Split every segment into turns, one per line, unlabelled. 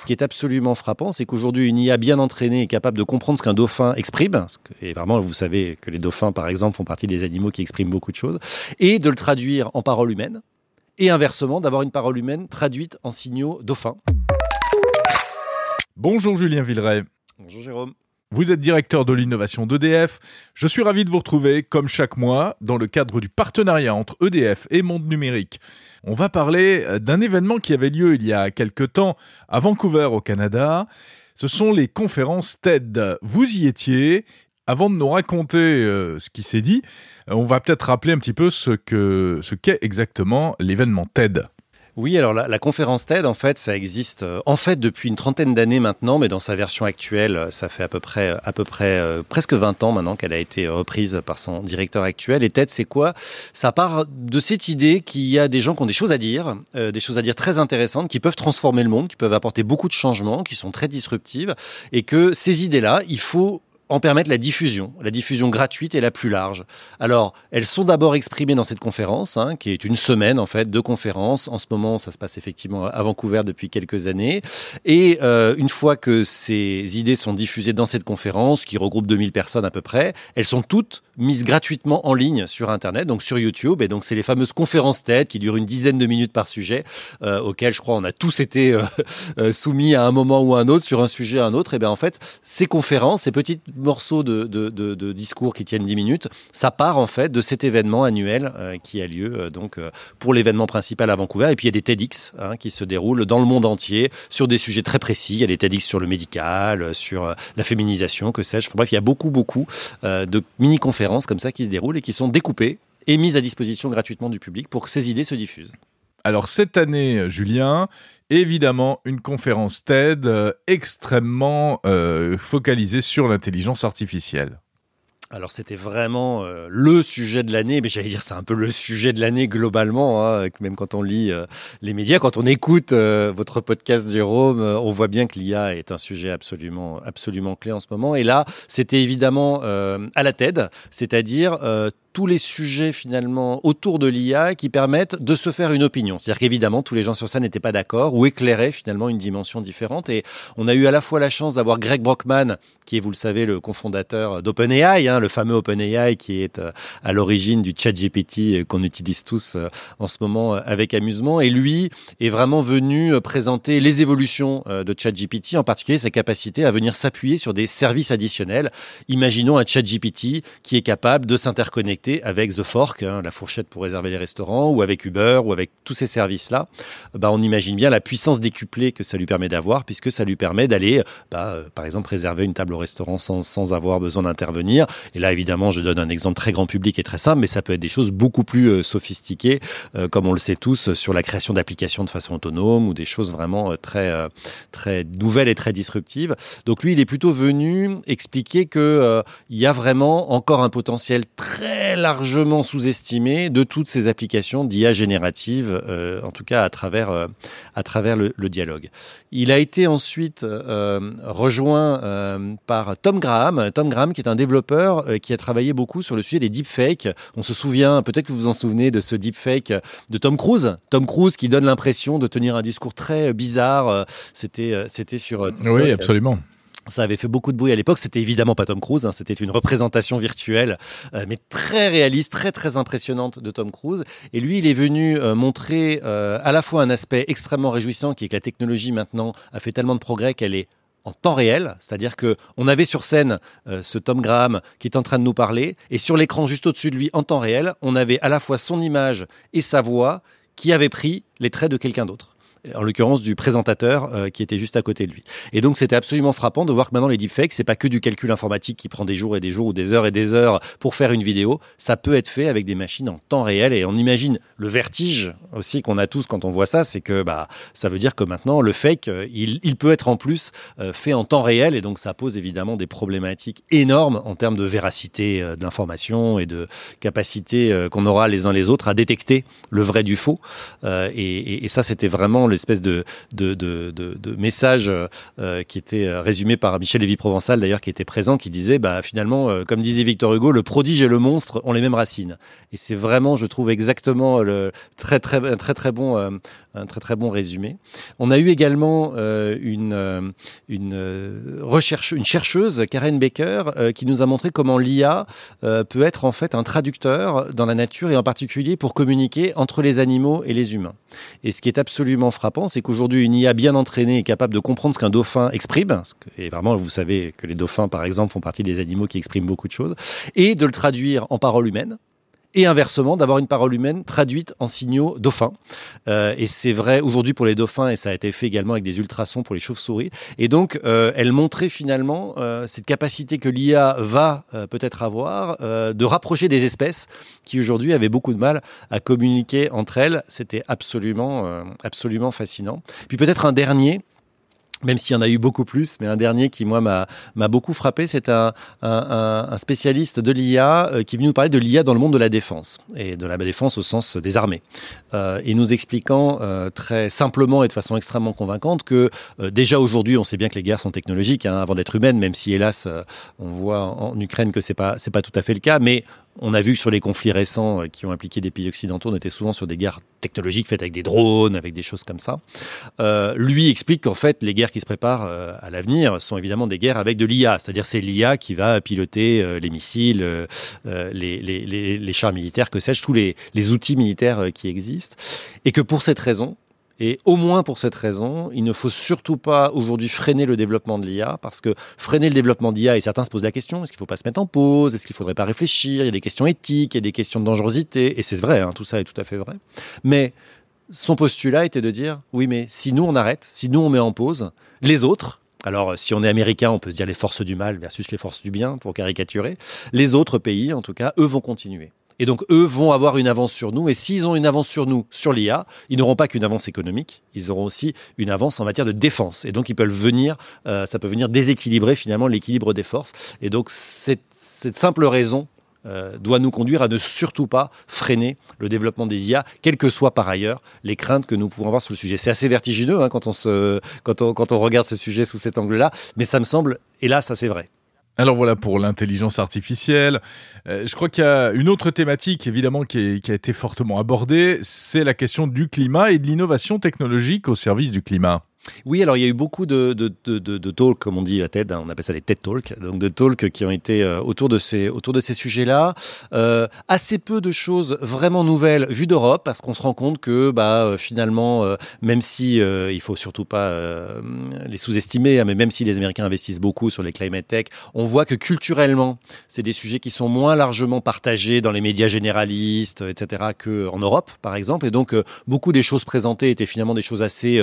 ce qui est absolument frappant, c'est qu'aujourd'hui, une IA bien entraînée est capable de comprendre ce qu'un dauphin exprime. Et vraiment, vous savez que les dauphins, par exemple, font partie des animaux qui expriment beaucoup de choses. Et de le traduire en parole humaine. Et inversement, d'avoir une parole humaine traduite en signaux dauphins.
Bonjour Julien Villeray.
Bonjour Jérôme.
Vous êtes directeur de l'innovation d'EDF. Je suis ravi de vous retrouver, comme chaque mois, dans le cadre du partenariat entre EDF et Monde Numérique. On va parler euh, d'un événement qui avait lieu il y a quelque temps à Vancouver, au Canada. Ce sont les conférences TED. Vous y étiez. Avant de nous raconter euh, ce qui s'est dit, euh, on va peut-être rappeler un petit peu ce que ce qu'est exactement l'événement TED.
Oui, alors la, conférence TED, en fait, ça existe euh, en fait depuis une trentaine d'années maintenant, mais dans sa version actuelle, euh, ça fait à peu près, à peu près euh, presque 20 ans maintenant qu'elle a été reprise par son directeur actuel. Et TED, c'est quoi? Ça part de cette idée qu'il y a des gens qui ont des choses à dire, des choses à dire très intéressantes, qui peuvent transformer le monde, qui peuvent apporter beaucoup de changements, qui sont très disruptives, et que ces idées-là, il faut en permettre la diffusion, la diffusion gratuite et la plus large. Alors, elles sont d'abord exprimées dans cette conférence, hein, qui est une semaine en fait de conférences. En ce moment, ça se passe effectivement à Vancouver depuis quelques années. Et euh, une fois que ces idées sont diffusées dans cette conférence, qui regroupe 2000 personnes à peu près, elles sont toutes mises gratuitement en ligne sur Internet, donc sur YouTube. Et donc, c'est les fameuses conférences TED qui durent une dizaine de minutes par sujet, euh, auxquelles je crois on a tous été euh, soumis à un moment ou à un autre sur un sujet à un autre. Et bien en fait, ces conférences, ces petites morceaux de, discours qui tiennent 10 minutes, ça part en fait de cet événement annuel euh, qui a lieu euh, donc euh, pour l'événement principal à Vancouver. Et puis il y a des TEDx hein, qui se déroulent dans le monde entier sur des sujets très précis. Il y a des TEDx sur le médical, sur la féminisation, que sais-je. Bref, il y a beaucoup, beaucoup de mini-conférences comme ça qui se déroulent et qui sont découpées et mises à disposition gratuitement du public pour que ces idées se diffusent.
Alors cette année, Julien, évidemment une conférence TED euh, extrêmement euh, focalisée sur l'intelligence artificielle.
Alors c'était vraiment euh, le sujet de l'année, mais j'allais dire c'est un peu le sujet de l'année globalement, hein, même quand on lit les médias, quand on écoute votre podcast Jérôme, on voit bien que l'IA est un sujet absolument absolument clé en ce moment. Et là, c'était évidemment à la TED, c'est-à-dire tous les sujets finalement autour de l'IA qui permettent de se faire une opinion. C'est-à-dire qu'évidemment, tous les gens sur ça n'étaient pas d'accord ou éclairaient finalement une dimension différente. Et on a eu à la fois la chance d'avoir Greg Brockman, qui est, vous le savez, le cofondateur d'OpenAI, hein, le fameux OpenAI qui est euh, à l'origine du chat GPT euh, qu'on utilise tous euh, en ce moment avec amusement. Et lui est vraiment venu présenter les évolutions de ChatGPT, en particulier sa capacité à venir s'appuyer sur des services additionnels. Imaginons un ChatGPT qui est capable de s'interconnecter avec The Fork, hein, la fourchette pour réserver les restaurants, ou avec Uber, ou avec tous ces services-là, bah, on imagine bien la puissance décuplée que ça lui permet d'avoir, puisque ça lui permet d'aller, bah, euh, par exemple, réserver une table au restaurant sans, sans avoir besoin d'intervenir. Et là, évidemment, je donne un exemple très grand public et très simple, mais ça peut être des choses beaucoup plus euh, sophistiquées, euh, comme on le sait tous, sur la création d'applications de façon autonome, ou des choses vraiment très, très nouvelles et très disruptives. Donc lui, il est plutôt venu expliquer que il y a vraiment encore un potentiel très largement sous-estimé de toutes ces applications d'IA générative, euh, en tout cas à travers, euh, à travers le, dialogue. Il a été ensuite euh, rejoint par Tom Graham, Tom Graham qui est un développeur qui a travaillé beaucoup sur le sujet des deepfakes. On se souvient, peut-être que vous vous en souvenez de ce deepfake de Tom Cruise, Tom Cruise qui donne l'impression de tenir un discours très bizarre. C'était, c'était sur.
Oui, absolument.
Ça avait fait beaucoup de bruit à l'époque. C'était évidemment pas Tom Cruise, hein. c'était une représentation virtuelle, euh, mais très réaliste, très très impressionnante de Tom Cruise. Et lui, il est venu euh, montrer euh, à la fois un aspect extrêmement réjouissant, qui est que la technologie maintenant a fait tellement de progrès qu'elle est en temps réel, c'est-à-dire que on avait sur scène ce Tom Graham qui est en train de nous parler, et sur l'écran juste au-dessus de lui, en temps réel, on avait à la fois son image et sa voix qui avaient pris les traits de quelqu'un d'autre en l'occurrence du présentateur euh, qui était juste à côté de lui. Et donc c'était absolument frappant de voir que maintenant les deepfakes, c'est pas que du calcul informatique qui prend des jours et des jours ou des heures et des heures pour faire une vidéo, ça peut être fait avec des machines en temps réel et on imagine le vertige aussi qu'on a tous quand on voit ça, c'est que bah ça veut dire que maintenant le fake, euh, il, peut être en plus euh, fait en temps réel et donc ça pose évidemment des problématiques énormes en termes de véracité l'information et de capacité qu'on aura les uns les autres à détecter le vrai du faux. Et, et ça c'était vraiment l'espèce de, de, de, de, message qui était résumé par Michel Lévy-Provençal, d'ailleurs, qui était présent, qui disait, bah, finalement, comme disait Victor Hugo, le prodige et le monstre ont les mêmes racines. Et c'est vraiment, je trouve, exactement le très, très, très, très bon un très très bon résumé. On a eu également euh, une, euh, une, euh, recherche, une chercheuse, Karen Baker, qui nous a montré comment l'IA peut être en fait un traducteur dans la nature et en particulier pour communiquer entre les animaux et les humains. Et ce qui est absolument frappant, c'est qu'aujourd'hui une IA bien entraînée est capable de comprendre ce qu'un dauphin exprime, et vraiment vous savez que les dauphins par exemple font partie des animaux qui expriment beaucoup de choses, et de le traduire en paroles humaines et inversement d'avoir une parole humaine traduite en signaux dauphins. Euh, et c'est vrai aujourd'hui pour les dauphins et ça a été fait également avec des ultrasons pour les chauves-souris. Et donc euh, elle montrait finalement euh, cette capacité que l'IA va euh, peut-être avoir euh, de rapprocher des espèces qui aujourd'hui avaient beaucoup de mal à communiquer entre elles. C'était absolument euh, absolument fascinant. Puis peut-être un dernier même s'il y en a eu beaucoup plus, mais un dernier qui, moi, m'a beaucoup frappé, c'est un, spécialiste de l'IA euh, qui est venu nous parler de l'IA dans le monde de la défense, et de la défense au sens des armées. Euh, et nous expliquant euh, très simplement et de façon extrêmement convaincante que déjà aujourd'hui, on sait bien que les guerres sont technologiques hein, avant d'être humaines, même si, hélas, on voit en, en Ukraine que c'est pas, pas tout à fait le cas, mais on a vu que sur les conflits récents euh, qui ont impliqué des pays occidentaux, on était souvent sur des guerres technologiques faites avec des drones, avec des choses comme ça. Euh, lui explique qu'en fait, les guerres qui se préparent euh, à l'avenir sont évidemment des guerres avec de l'IA, c'est-à-dire c'est l'IA qui va piloter les missiles, les, les, chars militaires, que sais-je, tous les outils militaires qui existent, et que pour cette raison, et au moins pour cette raison, il ne faut surtout pas aujourd'hui freiner le développement de l'IA, parce que freiner le développement d'IA, et certains se posent la question, est-ce qu'il ne faut pas se mettre en pause, est-ce qu'il ne faudrait pas réfléchir, il y a des questions éthiques, il y a des questions de dangerosité, et c'est vrai, hein, tout ça est tout à fait vrai. Mais son postulat était de dire, oui, mais si nous on arrête, si nous on met en pause, les autres, alors, si on est américain, on peut se dire les forces du mal versus les forces du bien, pour caricaturer. Les autres pays, en tout cas, eux vont continuer. Et donc, eux vont avoir une avance sur nous. Et s'ils ont une avance sur nous, sur l'IA, ils n'auront pas qu'une avance économique, ils auront aussi une avance en matière de défense. Et donc, ils peuvent venir, euh, ça peut venir déséquilibrer finalement l'équilibre des forces. Et donc, cette, simple raison euh, doit nous conduire à ne surtout pas freiner le développement des IA, quelles que soient par ailleurs les craintes que nous pouvons avoir sur le sujet. C'est assez vertigineux hein, quand, on se, quand, on, quand on regarde ce sujet sous cet angle-là, mais ça me semble, hélas, assez vrai.
Alors voilà pour l'intelligence artificielle. Euh, je crois qu'il y a une autre thématique évidemment qui, a été fortement abordée, c'est la question du climat et de l'innovation technologique au service du climat.
Oui, alors il y a eu beaucoup de, de, de, de, talks, comme on dit à TED, hein, on appelle ça les TED Talks, donc de talks qui ont été euh, autour de ces, autour de ces sujets-là. Euh, assez peu de choses vraiment nouvelles vues d'Europe, parce qu'on se rend compte que bah, euh, finalement, euh, même si il faut surtout pas les sous-estimer, hein, mais même si les Américains investissent beaucoup sur les climate tech, on voit que culturellement, c'est des sujets qui sont moins largement partagés dans les médias généralistes, etc., qu'en Europe, par exemple. Et donc, beaucoup des choses présentées étaient finalement des choses assez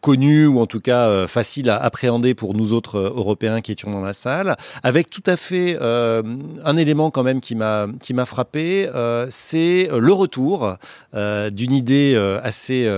connues ou en tout cas euh, facile à appréhender pour nous autres euh, Européens qui étions dans la salle, avec tout à fait euh, un élément quand même qui m'a qui m'a frappé, c'est le retour d'une idée assez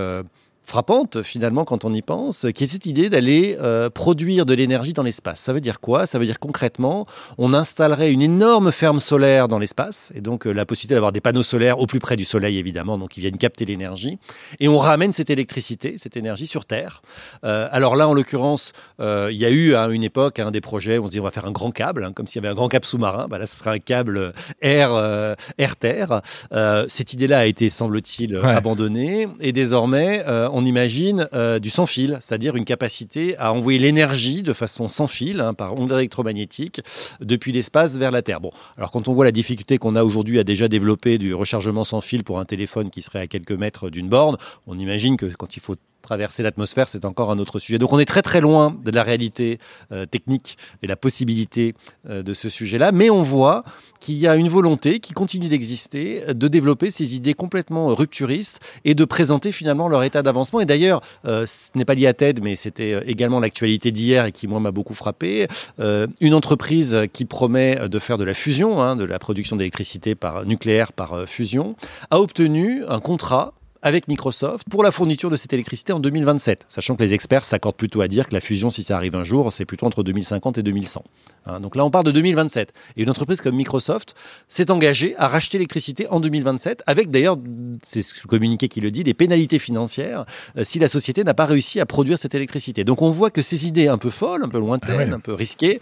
frappante finalement quand on y pense, qui est cette idée d'aller euh, produire de l'énergie dans l'espace. Ça veut dire quoi? Ça veut dire concrètement, on installerait une énorme ferme solaire dans l'espace, et donc euh, la possibilité d'avoir des panneaux solaires au plus près du Soleil évidemment, donc ils viennent capter l'énergie, et on ramène cette électricité, cette énergie sur Terre. Euh, alors là, en l'occurrence, euh, il y a eu à une époque un des projets où on se dit on va faire un grand câble, hein, comme s'il y avait un grand câble sous-marin. Bah là, ce sera un câble air euh, air Terre. Euh, cette idée-là a été semble-t-il ouais. abandonnée, et désormais on imagine euh, du sans fil, c'est-à-dire une capacité à envoyer l'énergie de façon sans fil, hein, par onde électromagnétique, depuis l'espace vers la Terre. Bon, alors quand on voit la difficulté qu'on a aujourd'hui à déjà développer du rechargement sans fil pour un téléphone qui serait à quelques mètres d'une borne, on imagine que quand il faut traverser l'atmosphère, c'est encore un autre sujet. Donc on est très très loin de la réalité euh, technique et la possibilité euh, de ce sujet-là, mais on voit qu'il y a une volonté qui continue d'exister de développer ces idées complètement rupturistes et de présenter finalement leur état d'avancement. Et d'ailleurs, euh, ce n'est pas lié à TED, mais c'était euh, également l'actualité d'hier et qui moi m'a beaucoup frappé. Euh, une entreprise qui promet de faire de la fusion, hein, de la production d'électricité par nucléaire par euh, fusion, a obtenu un contrat avec Microsoft pour la fourniture de cette électricité en 2027, sachant que les experts s'accordent plutôt à dire que la fusion, si ça arrive un jour, c'est plutôt entre 2050 et 2100. Hein, donc là, on parle de 2027. Et une entreprise comme Microsoft s'est engagée à racheter l'électricité en 2027, avec d'ailleurs, c'est ce communiqué qui le dit, des pénalités financières euh, si la société n'a pas réussi à produire cette électricité. Donc on voit que ces idées un peu folles, un peu lointaines, ah un peu risquées,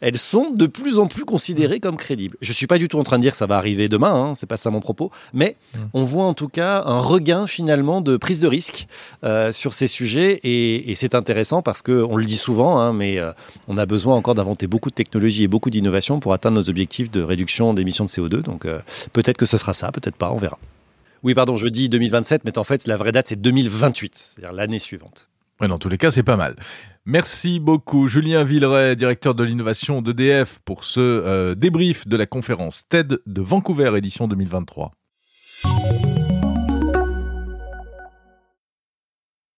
elles sont de plus en plus considérées comme crédibles. Je suis pas du tout en train de dire que ça va arriver demain, hein, c'est pas ça mon propos, mais mm. on voit en tout cas un regain finalement de prise de risque euh, sur ces sujets et, c'est intéressant parce que on le dit souvent, hein, mais euh, on a besoin encore d'inventer beaucoup de technologies et beaucoup d'innovations pour atteindre nos objectifs de réduction d'émissions de CO2. Donc euh, peut-être que ce sera ça, peut-être pas, on verra. Oui, pardon, je dis 2027, mais en fait, la vraie date, c'est 2028, c'est-à-dire l'année suivante.
Ouais, dans tous les cas, c'est pas mal. Merci beaucoup, Julien Villeray, directeur de l'innovation d'EDF, pour ce débrief de la conférence TED de Vancouver, édition 2023.